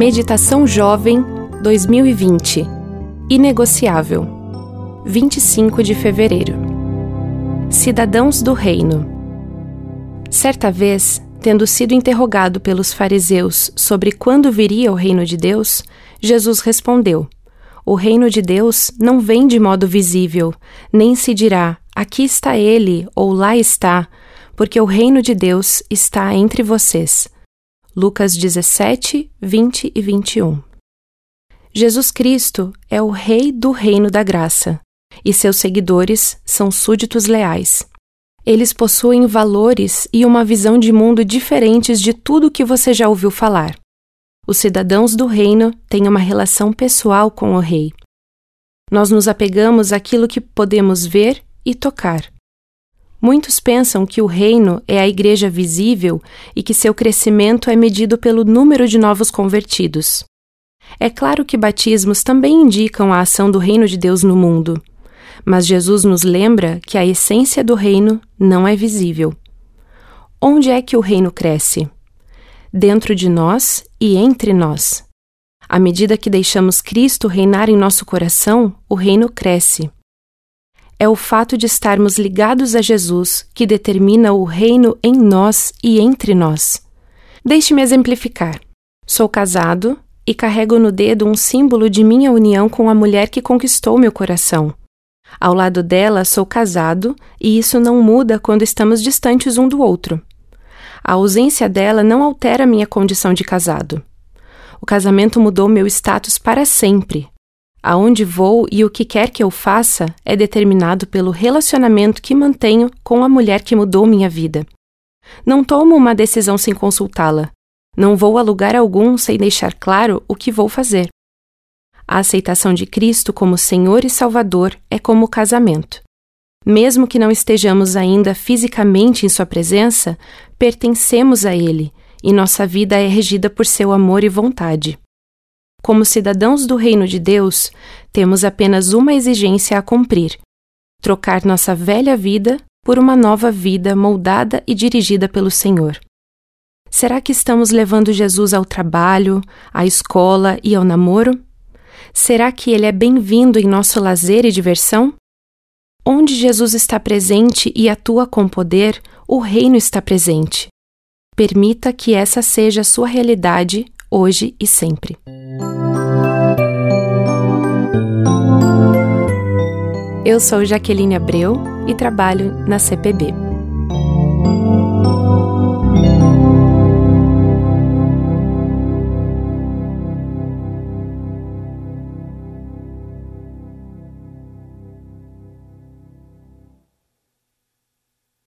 Meditação Jovem 2020 Inegociável. 25 de fevereiro. Cidadãos do Reino. Certa vez, tendo sido interrogado pelos fariseus sobre quando viria o reino de Deus, Jesus respondeu: O reino de Deus não vem de modo visível, nem se dirá: aqui está ele ou lá está, porque o reino de Deus está entre vocês. Lucas 17, 20 e 21. Jesus Cristo é o Rei do Reino da Graça e seus seguidores são súditos leais. Eles possuem valores e uma visão de mundo diferentes de tudo que você já ouviu falar. Os cidadãos do reino têm uma relação pessoal com o Rei. Nós nos apegamos àquilo que podemos ver e tocar. Muitos pensam que o reino é a igreja visível e que seu crescimento é medido pelo número de novos convertidos. É claro que batismos também indicam a ação do reino de Deus no mundo, mas Jesus nos lembra que a essência do reino não é visível. Onde é que o reino cresce? Dentro de nós e entre nós. À medida que deixamos Cristo reinar em nosso coração, o reino cresce é o fato de estarmos ligados a Jesus que determina o reino em nós e entre nós. Deixe-me exemplificar. Sou casado e carrego no dedo um símbolo de minha união com a mulher que conquistou meu coração. Ao lado dela, sou casado e isso não muda quando estamos distantes um do outro. A ausência dela não altera minha condição de casado. O casamento mudou meu status para sempre, Aonde vou e o que quer que eu faça é determinado pelo relacionamento que mantenho com a mulher que mudou minha vida. Não tomo uma decisão sem consultá-la. Não vou a lugar algum sem deixar claro o que vou fazer. A aceitação de Cristo como Senhor e Salvador é como o casamento. Mesmo que não estejamos ainda fisicamente em Sua presença, pertencemos a Ele e nossa vida é regida por seu amor e vontade. Como cidadãos do reino de Deus, temos apenas uma exigência a cumprir: trocar nossa velha vida por uma nova vida moldada e dirigida pelo Senhor. Será que estamos levando Jesus ao trabalho, à escola e ao namoro? Será que ele é bem-vindo em nosso lazer e diversão? Onde Jesus está presente e atua com poder, o reino está presente. Permita que essa seja a sua realidade hoje e sempre. Eu sou Jaqueline Abreu e trabalho na CPB.